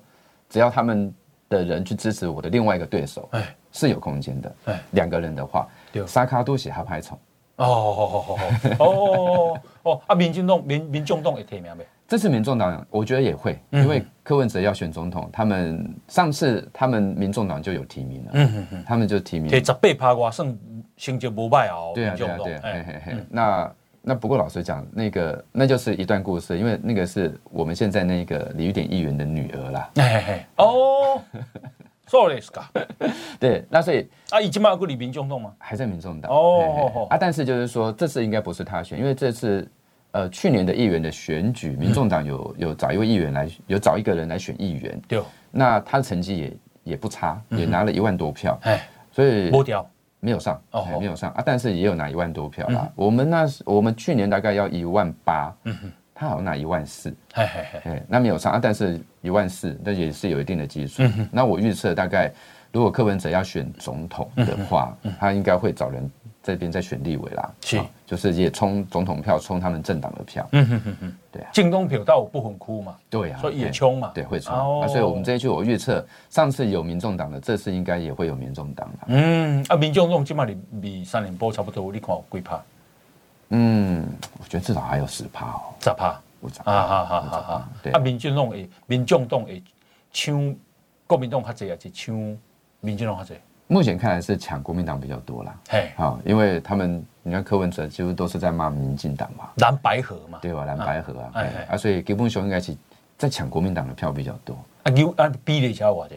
只要他们的人去支持我的另外一个对手，哎，是有空间的，哎，两个人的话，对，沙卡都写他拍虫，哦哦哦哦哦哦哦。啊，民进党民民众党也提名没？这次民众党我觉得也会，因为柯文哲要选总统，他们上次他们民众党就有提名了，嗯嗯嗯，他们就提名，十八趴我算成绩不败哦，对啊对啊对，嘿嘿嘿，那。那不过老实讲，那个那就是一段故事，因为那个是我们现在那个李玉典议员的女儿啦。哎哎哦，sorry 对，那所以啊，已经没有离民众党吗？还在民众党哦。啊，但是就是说，这次应该不是他选，因为这次呃去年的议员的选举，民众党有有找一位议员来，有找一个人来选议员。对。那他的成绩也也不差，也拿了一万多票。哎，所以。没有上哦，没有上啊，但是也有拿一万多票啦。我们那时我们去年大概要一万八，嗯哼，他好像拿一万四，嘿嘿嘿，那没有上啊，但是一万四，那也是有一定的基数。那我预测大概，如果柯文哲要选总统的话，他应该会找人。这边在选立委啦，是，就是也冲总统票，冲他们政党的票。嗯哼哼哼，对啊，进东票到不很哭嘛，对啊，所以也冲嘛，对，会冲。啊，所以我们这一句我预测，上次有民众党的，这次应该也会有民众党的。嗯，啊，民众党起码你比三年波差不多，你看有几趴？嗯，我觉得至少还有十趴哦，十趴，啊啊啊啊啊！对啊，民进党诶，民众党诶，抢国民党较济，还是抢民进党较济？目前看来是抢国民党比较多啦。嘿，好，因为他们你看柯文哲几乎都是在骂民进党嘛，蓝白河嘛，对吧？蓝白河啊，啊，所以基本上应该是在抢国民党的票比较多。啊，有啊，比例下我的，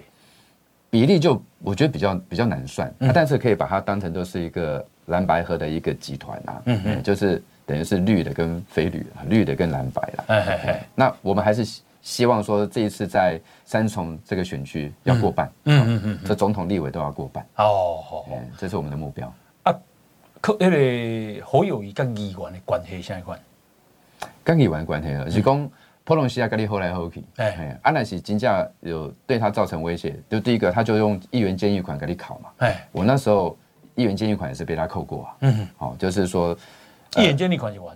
比例就我觉得比较比较难算，啊，但是可以把它当成都是一个。蓝白河的一个集团啊，嗯嗯，就是等于是绿的跟非绿，绿的跟蓝白啦。哎哎。哎，那我们还是希望说这一次在三重这个选区要过半，嗯嗯嗯，这总统立委都要过半。哦，好，这是我们的目标。啊，可那个侯友宜跟议员的关系现在款？跟议员关系啊，是讲普隆西亚跟你后来后去，哎哎，安那是金价有对他造成威胁，就第一个他就用议员监狱款给你考嘛。哎，我那时候。议员监狱款也是被他扣过啊，嗯，好，就是说，议员监狱款是多少？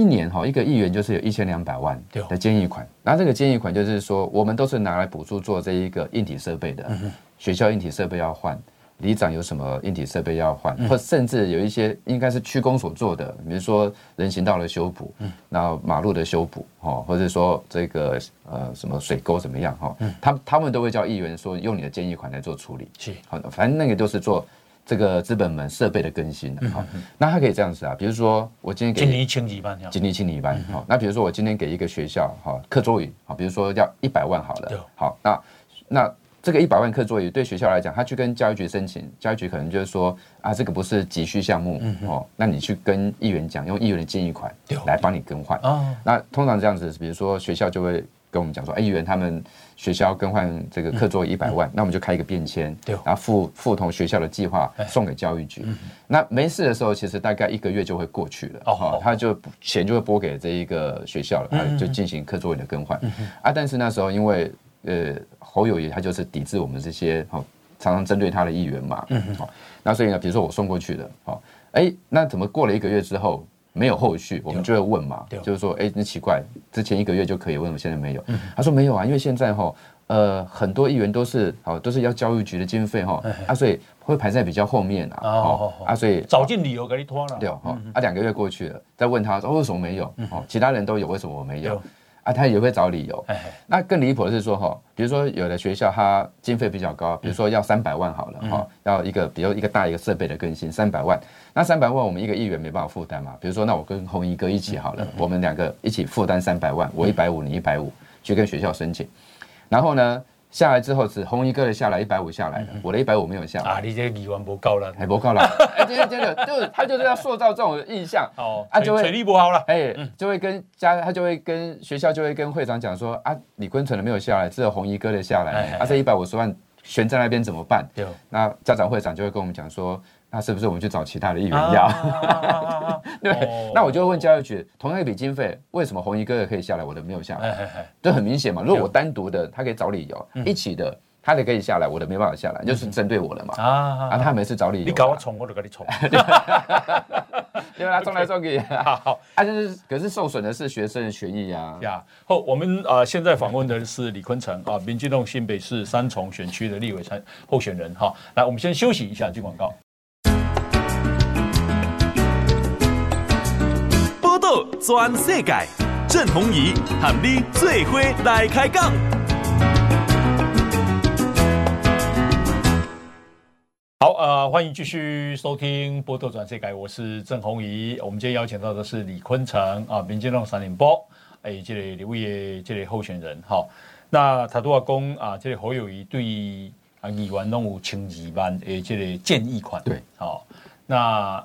一年哈，一个议员就是有一千两百万的建议款。那这个建议款就是说，我们都是拿来补助做这一个硬体设备的，学校硬体设备要换，里长有什么硬体设备要换，或甚至有一些应该是区公所做的，比如说人行道的修补，然后马路的修补，哈，或者说这个呃什么水沟怎么样哈，他他们都会叫议员说用你的建议款来做处理，是。好的，反正那个都是做。这个资本门设备的更新，好，那他可以这样子啊，比如说我今天给今年清理班，今年清理班，好，那比如说我今天给一个学校，哈，课桌椅，好，比如说要一百万好了，好，那那这个一百万课桌椅对学校来讲，他去跟教育局申请，教育局可能就是说啊，这个不是急需项目，哦，那你去跟议员讲，用议员的建议款来帮你更换，那通常这样子，比如说学校就会。跟我们讲说，哎，议员他们学校更换这个课桌椅一百万，嗯、那我们就开一个便签，对。然后附附同学校的计划送给教育局。嗯、那没事的时候，其实大概一个月就会过去了，哦，哦，他就钱就会拨给这一个学校了，他就进行课桌椅的更换。嗯、啊，但是那时候因为呃侯友谊他就是抵制我们这些哦常常针对他的议员嘛，嗯，好，那所以呢，比如说我送过去的，好，哎，那怎么过了一个月之后？没有后续，我们就会问嘛，就是说，哎，那奇怪，之前一个月就可以，为什么现在没有？他说没有啊，因为现在哈，呃，很多议员都是好，都是要教育局的经费哈，啊，所以会排在比较后面啊，哦，啊，所以找尽理由给你拖了，对哈，啊，两个月过去了，再问他说为什么没有？哦，其他人都有，为什么我没有？啊，他也会找理由。那更离谱的是说哈，比如说有的学校它经费比较高，比如说要三百万好了哈，要一个比如一个大一个设备的更新三百万。那三百万我们一个议员没办法负担嘛？比如说，那我跟红衣哥一起好了，我们两个一起负担三百万，我一百五，你一百五，去跟学校申请。然后呢，下来之后是红衣哥的下来一百五下来了，我的一百五没有下来。啊，你这个议员不够了，还不够了。哎，真的真的，就是他就是要塑造这种印象哦，啊就会水力不好了，哎，就会跟家他就会跟学校就会跟会长讲说啊，李坤城的没有下来，只有红衣哥的下来，啊这一百五十万悬在那边怎么办？那家长会长就会跟我们讲说。那是不是我们去找其他的议员要？对，那我就问教育局，同样一笔经费，为什么红衣哥哥可以下来，我的没有下来？这很明显嘛。如果我单独的，他可以找理由；一起的，他的可以下来，我的没办法下来，就是针对我了嘛。啊，他每次找理由，你搞我冲，我就给你冲。因为他冲来冲去，好，啊，就是可是受损的是学生的权益啊。呀，后，我们呃现在访问的是李坤城啊，民进党新北市三重选区的立委参候选人哈。来，我们先休息一下，进广告。全世界，郑弘仪喊你最伙来开讲。好，呃，欢迎继续收听《波多转世改》，我是郑红怡。我们今天邀请到的是李坤城啊，民进党三连波，哎，这里李位的这里候选人。好，那他都要讲啊，这里侯友谊对啊议员拢有千二万诶这里建议款。对，好，那。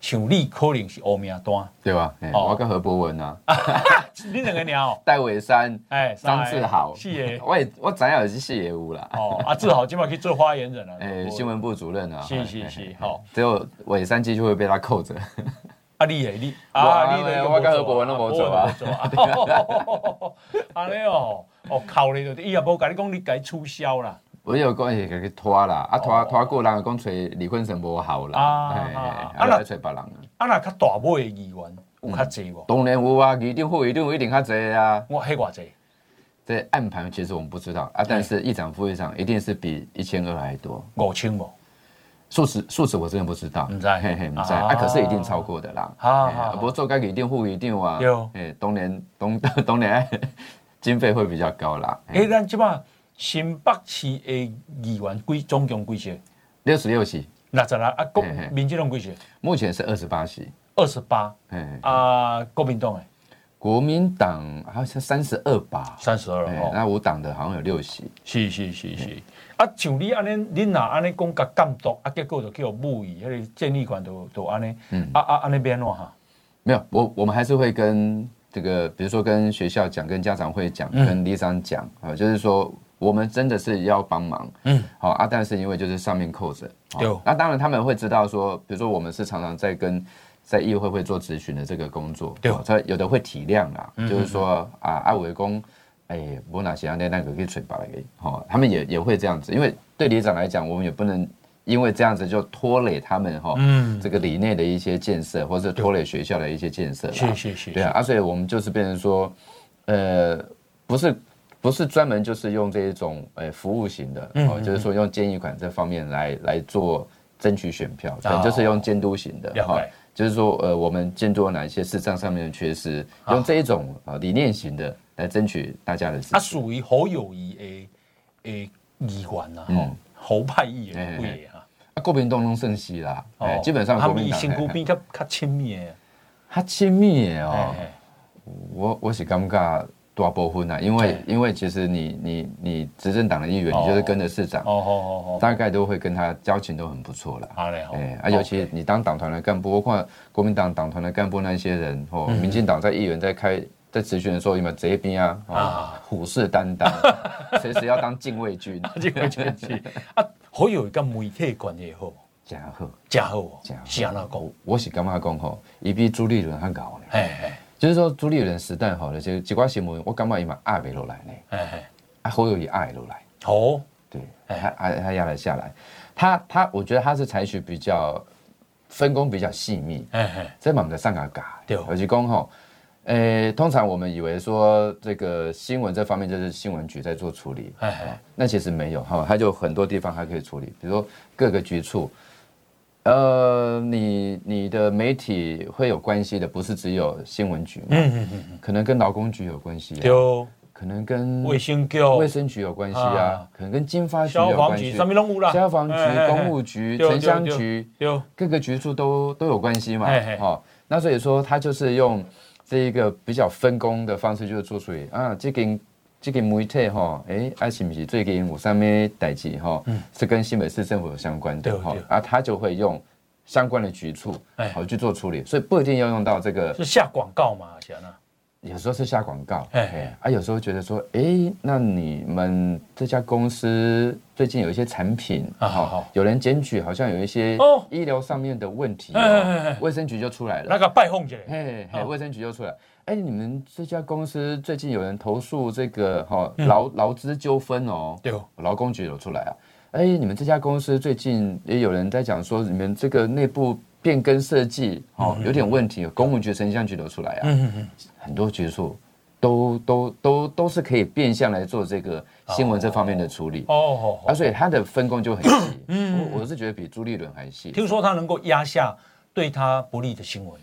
像你可能是欧名单，对吧？我跟何博文啊，你两个鸟，戴伟山，哎，张志豪，是诶，我也我知影是四业务啦。哦，啊，志豪今晚可以做发言人了，哎，新闻部主任啊，是是是，好，只有伟山机就会被他扣着。啊，你诶，你啊，你我跟何博文都无做啊，安尼哦，哦，扣你就，伊也无甲你讲，你该取消啦。我有关系给佢拖啦，啊拖拖过人讲找李坤城无效啦，啊啊来找别人啊。啊那较大尾的议员有较济无？当然有啊，议长副议长有一定较济啊。我迄偌济？这暗盘其实我们不知道啊，但是议长副议长一定是比一千二还多。五千无？数值数值我真的不知道，唔知，嘿嘿，唔知，啊，可是一定超过的啦。好好，不过做该一定副一定啊。有，哎，当年当 当年 经费会比较高啦。哎，咱即马新北市的议员归总共归席？六十六席。六十六？啊，国民进党归席？目前是二十八席。二十八。嗯，啊，国民党诶。国民党好像三十二吧，三十二哦。那我党的好像有六席。是是是是。啊，像你安尼，你哪安尼讲甲监督，啊，结果就叫木椅，迄个建立馆都都安尼。嗯。啊啊，安尼变咯哈？没有，我我们还是会跟这个，比如说跟学校讲，跟家长会讲，跟里长讲啊，就是说我们真的是要帮忙。嗯。好啊，但是因为就是上面扣着。有。那当然他们会知道说，比如说我们是常常在跟。在议会会做咨询的这个工作，对，他有的会体谅啦，就是说啊，阿伟公，哎，我哪些那那个可以吹把来给，哈，他们也也会这样子，因为对里长来讲，我们也不能因为这样子就拖累他们哈，嗯，这个里内的一些建设，或者拖累学校的一些建设，是是是，对啊，啊，所以我们就是变成说，呃，不是不是专门就是用这一种呃服务型的，哦，就是说用建议款这方面来来做争取选票，可能就是用监督型的，哈。就是说，呃，我们监督了哪一些市场上面的缺失，用这一种啊理念型的来争取大家的支持。啊，属于侯友宜的诶议员呐，吼，侯派议员会啊。啊，国民党拢胜势啦，哦，基本上国民党新古比较较亲密的，较亲密诶哦。我我是感觉。多部分啊，因为因为其实你你你执政党的议员，你就是跟着市长，哦哦哦哦，大概都会跟他交情都很不错了。好嘞，哎，啊，尤其你当党团的干部，包括国民党党团的干部那些人，哦，民进党在议员在开在质询的时候，有没有这边啊？啊，虎视眈眈，随时要当禁卫军。禁卫军啊，好有一个媒体关系好，真好，真好，真好。我是感觉讲吼，伊比朱立伦还高呢。哎哎。就是说，朱立伦时代好了，就几挂新闻，我感觉伊嘛爱袂落来呢。哎哎，啊，侯友宜爱落来。哦，对，他他他压了下来。他他，我觉得他是采取比较分工比较细密。哎哎，在忙的上个嘎。对，而且讲吼，诶，通常我们以为说这个新闻这方面就是新闻局在做处理。哎哎，那其实没有哈，他就很多地方还可以处理，比如说各个局处。呃，你你的媒体会有关系的，不是只有新闻局嘛？嗯嗯嗯，可能跟劳工局有关系，有，可能跟卫生局、卫生局有关系啊，可能跟经发局有关系，消防局、消防局、公务局、城乡局，有各个局处都都有关系嘛？好，那所以说他就是用这一个比较分工的方式，就是做出来啊，这个这个媒体哈，哎，啊是不是最近有上面代志哈，是跟新北市政府有相关的哈，啊，他就会用相关的局处，哎，好去做处理，所以不一定要用到这个。是下广告吗？晓得？有时候是下广告，哎，啊，有时候觉得说，哎，那你们这家公司最近有一些产品啊，好好，有人检举，好像有一些医疗上面的问题，卫生局就出来了，那个拜访者，嘿，卫生局就出来。哎，你们这家公司最近有人投诉这个哈劳劳资纠纷哦，对，劳工局有出来啊。哎，你们这家公司最近也有人在讲说，你们这个内部变更设计哦有点问题，公务局、城乡局都出来啊。嗯嗯，很多局处都都都都是可以变相来做这个新闻这方面的处理哦。啊，所以他的分工就很细。嗯，我是觉得比朱立伦还细。听说他能够压下对他不利的新闻。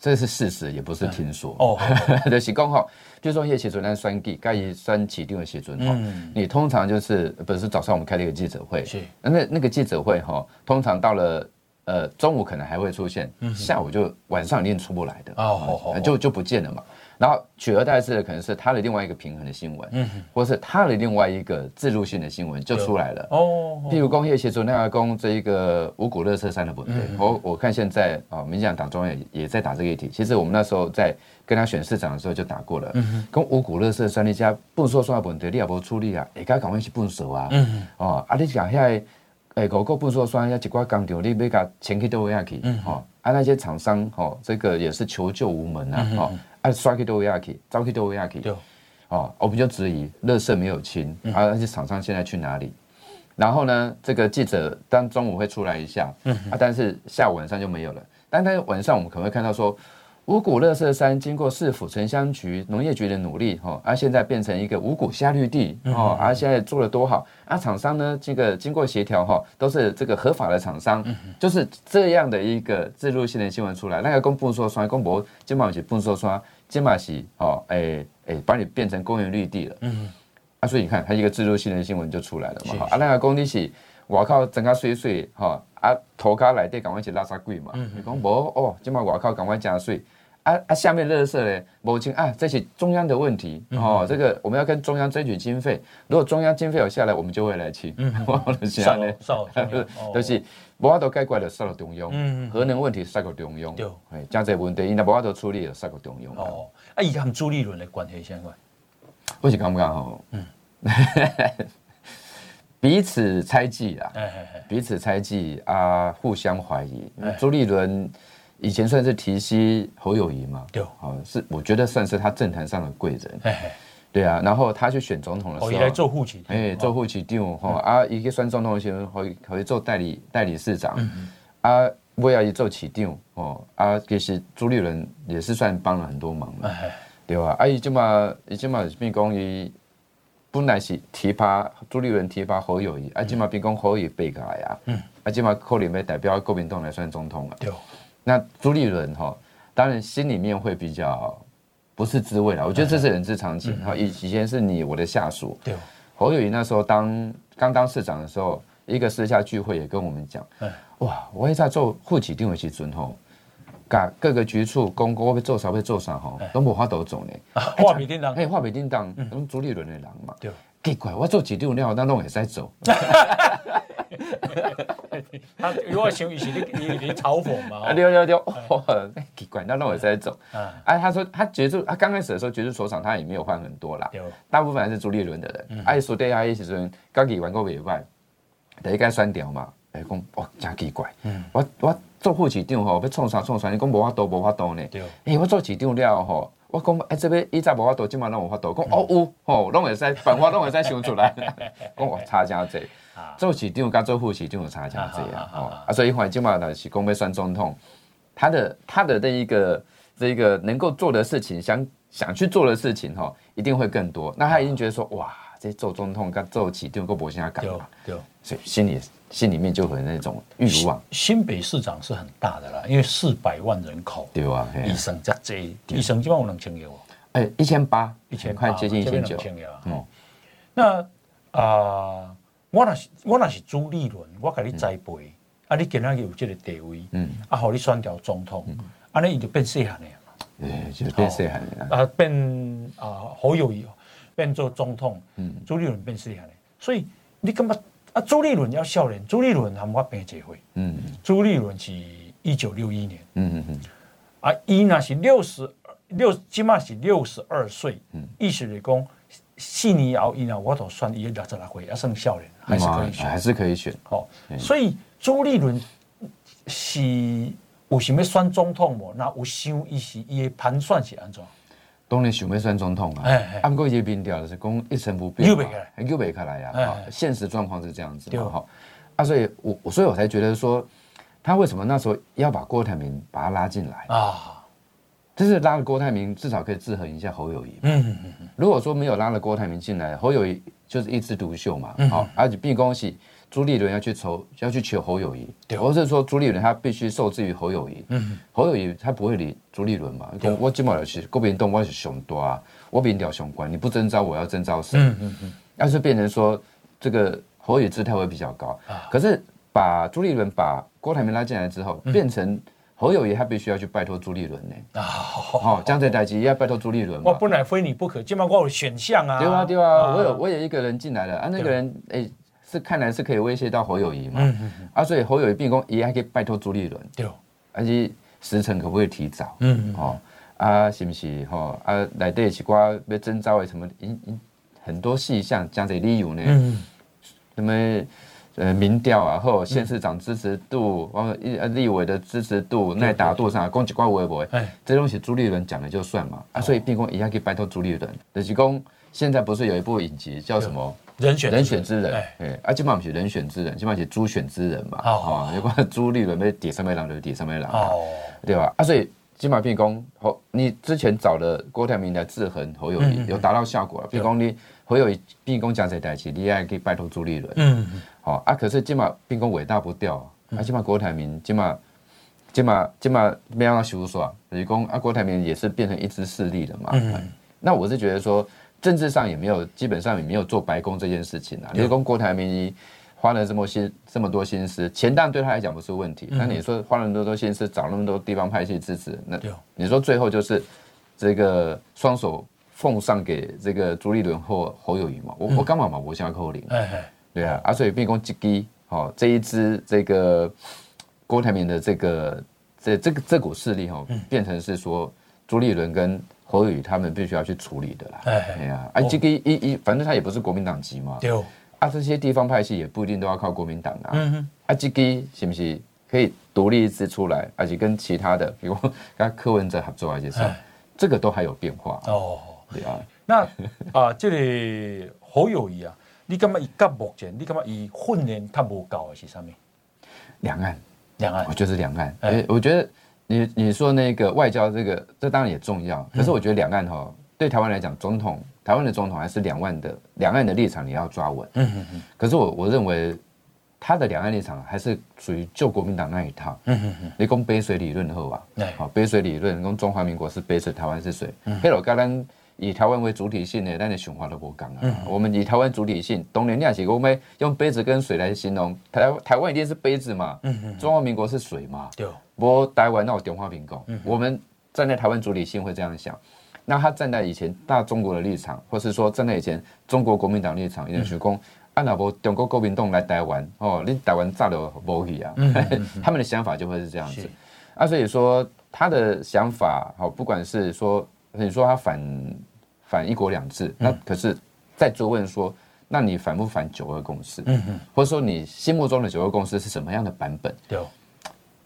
这是事实，也不是听说。哦，就是讲哈，比如说叶启存在选举，该以选起定的写准哈。你通常就是不是早上我们开了一个记者会，是那那个记者会哈，通常到了呃中午可能还会出现，下午就晚上一定出不来的哦，就就不见了嘛。然后取而代之的可能是他的另外一个平衡的新闻，嗯，或是他的另外一个置入性的新闻就出来了。哦。譬如工业协助那个工这一个五股乐色山的问题，我我看现在啊，民进党党中央也也在打这个议题。其实我们那时候在跟他选市长的时候就打过了，嗯，跟五股乐色山那家不说说问题，你也不处理啊，哎，该赶快去 bunso 手啊，嗯，哦，啊，你讲现在哎，五股 bunso 说说要一块钢条，你别个钱去都下去，嗯，哦，啊，那些厂商哦，这个也是求救无门啊，哦。啊，刷去都下去，招去都下去。哦，我们就质疑，乐色没有清，啊，那些厂商现在去哪里？然后呢，这个记者当中午会出来一下，啊，但是下午晚上就没有了。但是晚上我们可能会看到说，五谷乐色山经过市府城乡局、农业局的努力，哈，而现在变成一个五谷夏绿地，哦，而现在做的多好，啊，厂商呢，这个经过协调，哈，都是这个合法的厂商，就是这样的一个自入性的新闻出来，那个公布说说公布，金马是不说说，金马是哦，哎哎，把你变成公园绿地了，嗯，啊，所以你看，它一个自入性的新闻就出来了嘛，啊，那个工地是，我靠，整个水水，哈，啊，头壳来得赶快去拉萨贵嘛，你讲无哦，金马我靠，赶快加税。啊啊！下面乐色嘞，某清啊，这是中央的问题哦。这个我们要跟中央争取经费，如果中央经费有下来，我们就会来清。嗯，少 了少了，都是无法度解决的，杀到中央。嗯，核能问题杀到中央。对，哎，这个问题，因为无法度处理的，杀到中央。哦，啊，伊和朱立伦的关系相关，我是感觉吼，嗯，彼此猜忌啊，彼此猜忌啊，互相怀疑。朱立伦。以前算是提携侯友谊嘛，对，哦，是我觉得算是他政坛上的贵人，对啊，然后他去选总统的时候，来做副旗，哎，做副旗长，吼啊，一个选总统的时候，可以可以做代理代理市长，啊，我要一做起长，哦，啊，其实朱立伦也是算帮了很多忙嘛，对吧？啊，伊这么伊这么变讲伊本来是提拔朱立伦提拔侯友谊，啊，这么变讲侯友谊背过来啊，嗯，啊，这么可能要代表国民党来选总统啊，对。那朱立伦哈，当然心里面会比较不是滋味了。我觉得这是人之常情哈。以以前是你我的下属，对。侯友谊那时候当刚当市长的时候，一个私下聚会也跟我们讲，哇，我也在做户籍定位去尊吼，各各个局处公公要做啥会做啥吼，都无法度做呢。画笔叮当，嘿，画笔叮当，都朱立伦的人嘛。对。奇怪，我做几定料，那拢会使走。他如果想以前你你你嘲讽嘛？对对对，哇，奇怪，那那我再走。啊，哎，他说他觉得他刚开始的时候，觉得所长他也没有换很多啦，大部分还是朱立伦的人。哎，说对啊，意思说刚给玩过尾外，得应该删掉嘛。哎，讲哇，真奇怪。嗯，我我做副市长吼，要创啥创啥，你讲无法度无法度呢？对。哎，我做市长了吼，我讲哎这边以前无法度，今嘛拢无法度。讲哦有吼，拢会使办法，拢会使想出来。讲我差真济。做起定跟做副起就有差价这样哦啊，所以黄金马的是公被算总统，他的他的这一个这一个能够做的事情，想想去做的事情哈，一定会更多。那他已经觉得说，哇，这做总统跟做起定够博现在干嘛？所以心里心里面就会那种欲望。新北市长是很大的啦，因为四百万人口，对啊，医生这这医生基本上能请给我，哎，一千八，一千快接近一千九，嗯，那啊。我若是我若是朱立伦，我甲你栽培，嗯、啊，你今仔日有这个地位，嗯，啊，好你选掉总统，安尼伊就变细汉的嘛，哎，就变细汉的，啊，变啊好友宜变做总统，嗯，朱立伦变细汉的，所以你感觉啊？朱立伦要少年，朱立伦含我变结婚，嗯，朱立伦是一九六一年，嗯嗯嗯，啊，伊那是六十六，起码是六十二岁，嗯，意思是讲。四年后，以后我都算伊六十来岁，还算少年，还是可以选，还是可以选。好，所以朱立伦是有想要选总统无？那有想伊是伊的盘算是安怎？当然想要选总统啊！哎，按过一些民调是讲一成不变，又没开，又没开来呀。现实状况是这样子嘛？好，啊，所以我所以我才觉得说，他为什么那时候要把郭台铭把他拉进来啊？就是拉了郭台铭，至少可以制衡一下侯友谊。嗯嗯嗯。如果说没有拉了郭台铭进来，侯友谊就是一枝独秀嘛。好，而且并恭喜朱立伦要去求要去求侯友谊，或者是说朱立伦他必须受制于侯友谊。嗯。侯友谊他不会理朱立伦嘛？我基本上是国民党我是熊多啊，我比你屌熊官，你不征召我要征召谁？嗯嗯嗯。要是变成说这个侯友宜姿态会比较高，可是把朱立伦把郭台铭拉进来之后，变成。侯友谊他必须要去拜托朱立伦呢啊，好，江浙代基要拜托朱立伦。我本来非你不可，今晚我有选项啊。对啊，对啊，我有我有一个人进来了啊，那个人哎是看来是可以威胁到侯友谊嘛。嗯嗯啊，所以侯友谊并公也还可以拜托朱立伦。对，而且时辰可不可以提早？嗯嗯。哦啊，是不是哈啊？来对起瓜要征召为什么？因因很多细项讲这理由呢？嗯。什么？呃，民调啊，或县市长支持度，或者立委的支持度、耐打度上，攻击怪会不会？哎，这东西朱立伦讲了就算嘛。啊，所以变公一下可以拜托朱立伦。就是讲现在不是有一部影集叫什么？人选人选之人。哎，啊，基本上是人选之人，基本上是猪选之人嘛。哦，有关朱立伦被点上面狼就点上面狼。哦，对吧？啊，所以金马屁公侯，你之前找了郭台铭来制衡侯友宜，有达到效果了。比如讲你侯友宜屁公讲这代志，你也可以拜托朱立伦。嗯嗯。好啊，可是金马屁公伟大不掉啊，金马郭台铭金马金马金马没让他修耍，就是讲啊，郭台铭也是变成一支势力了嘛。嗯。那我是觉得说，政治上也没有，基本上也没有做白宫这件事情啊。比如讲郭台铭。花了这么心这么多心思，钱当然对他来讲不是问题。那你说花了那么多心思，找那么多地方派系支持，那你说最后就是这个双手奉上给这个朱立伦或侯友宜嘛？我我干嘛嘛？我想要扣零。对啊，啊所以变攻击机哦，这一支这个郭台铭的这个这这个这股势力哈，变成是说朱立伦跟侯友宜他们必须要去处理的啦。哎呀，啊这个一一反正他也不是国民党籍嘛。啊，这些地方派系也不一定都要靠国民党啊。嗯哼，啊，这个是不是可以独立一支出来，而且跟其他的，比如跟柯文哲合作啊，这些，这个都还有变化哦。对啊，那啊，这里侯友宜啊，你干嘛以到目前，你干嘛以训练他不高啊？是上面两岸，两岸，我就是两岸。哎，我觉得你你说那个外交这个，这当然也重要，可是我觉得两岸哈，对台湾来讲，总统。台湾的总统还是两岸的两岸的立场，你要抓稳。嗯嗯嗯。可是我我认为他的两岸立场还是属于旧国民党那一套。嗯嗯嗯。你讲杯水理论后吧。好，杯水理论，讲中华民国是杯水，台湾是水。嗯。黑老刚刚以台湾为主体性的，但你雄化都不讲啊。我们以台湾主体性，东联两起，我们用杯子跟水来形容台台湾一定是杯子嘛。嗯嗯。中华民国是水嘛。对。我台湾那我中华民国。嗯。我们站在台湾主体性会这样想。那他站在以前大中国的立场，或是说站在以前中国国民党立场，也就是说，按老伯中国国民党来台湾哦，你台湾炸了无去啊？他们的想法就会是这样子。啊，所以说他的想法，好，不管是说你说他反反一国两制，那可是再追问说，那你反不反九二共识？嗯嗯，或者说你心目中的九二共识是什么样的版本？对，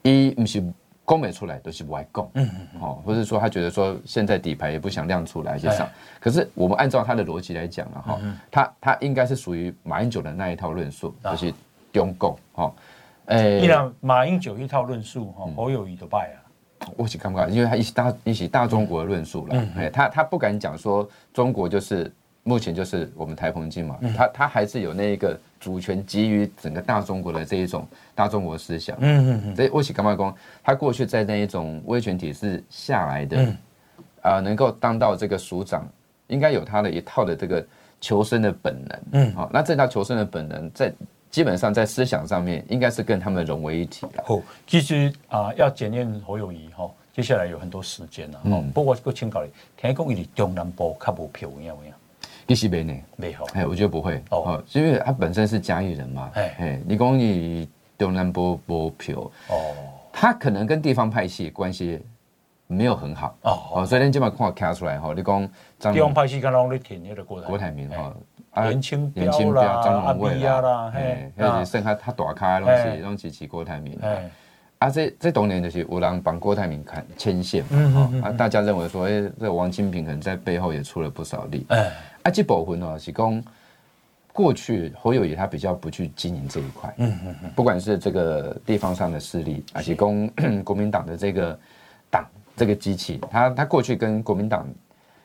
一不是。公美出来都是外供，嗯嗯，哦，或者说他觉得说现在底牌也不想亮出来，就上。可是我们按照他的逻辑来讲了哈，他他应该是属于马英九的那一套论述，就是中共，哈，诶，依然马英九一套论述，哈，侯友宜都败啊，我是看不看？因为他一起大一起大中国的论述了，哎，他他不敢讲说中国就是。目前就是我们台澎金嘛，他他还是有那一个主权基于整个大中国的这一种大中国思想。嗯嗯嗯。所以我是干嘛讲？他过去在那一种威权体制下来的，啊，能够当到这个署长，应该有他的一套的这个求生的本能。嗯。好，那这套求生的本能，在基本上在思想上面，应该是跟他们融为一体的。好，其实啊，要检验侯友谊哈，接下来有很多时间了。嗯。不过我请教你，听讲伊中南部较无票，有没有？一西北呢？没有，哎，我觉得不会哦，因为他本身是嘉义人嘛，哎，你讲你中南部无票哦，他可能跟地方派系关系没有很好。哦，所以你今嘛看看出来哈，你讲地方派系刚刚你填那个郭郭台铭哈，颜清标啦，张荣味啦，哎，还是剩下他大咖的东西，东西是郭台铭，哎，啊，这这当年就是有人帮郭台铭看牵线嘛，啊，大家认为说，哎，这王金平可能在背后也出了不少力，哎。啊，这部分哦，是讲过去侯友谊他比较不去经营这一块，嗯嗯嗯，不管是这个地方上的势力，还是讲 国民党的这个党这个机器，他他过去跟国民党，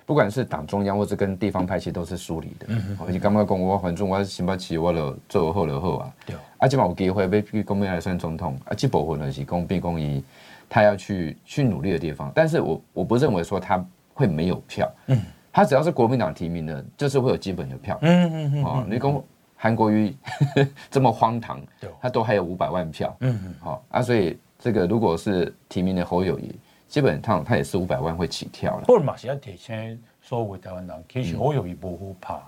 不管是党中央或是跟地方派系都是疏离的，嗯嗯，你刚刚讲我反正我是新北市，我了做好了好啊，对，啊，今嘛有机会要去公民来选总统，啊，这部分呢是讲变公益，他要去去努力的地方，但是我我不认为说他会没有票，嗯。他只要是国民党提名的，就是会有基本的票。嗯嗯嗯。哦，你讲韩国瑜 这么荒唐，他都还有五百万票。嗯嗯。好啊，所以这个如果是提名的侯友宜，基本上他也是五百万会起跳了。不嘛，现在提前说为台湾人，其实侯友宜不会怕，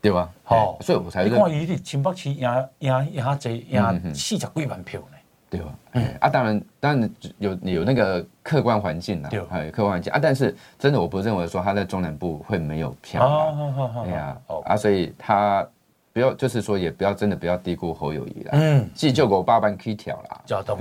对吧？好，所以我才。你看伊的新北市赢赢赢这赢四十几万票呢。对吧？嗯啊，当然，当然有有那个客观环境啦，有，客观环境啊，但是真的我不认为说他在中南部会没有票，对呀，啊，所以他不要就是说也不要真的不要低估侯友谊啦，嗯，既救狗八班可以跳啦，交通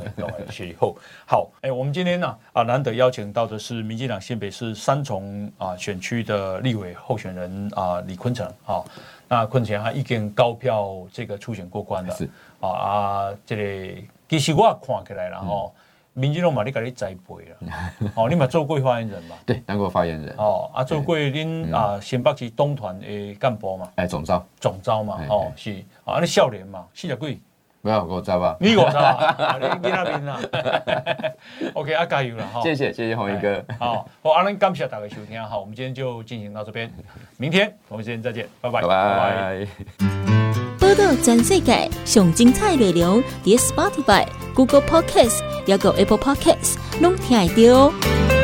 以后好，哎，我们今天呢啊难得邀请到的是民进党新北市三重啊选区的立委候选人啊李坤城啊，那坤城他已经高票这个初选过关了，是。啊啊这里。其实我看起来了吼，民进党嘛，你给你栽培了，哦，你嘛做过发言人嘛？对，当过发言人。哦，啊，做过恁啊，新北市东团的干部嘛？哎，总召。总召嘛，哦，是，啊，你少年嘛，四十几？不要我召吧？你我召啊？你你那边啦？OK，啊，加油了哈！谢谢谢谢红一哥。好，好，阿伦感谢大家收听，好，我们今天就进行到这边，明天同一时间再见，拜拜拜拜。报道全世界上精彩内容，伫 Spotify、Google Podcasts，还有 Apple Podcasts，拢听得到。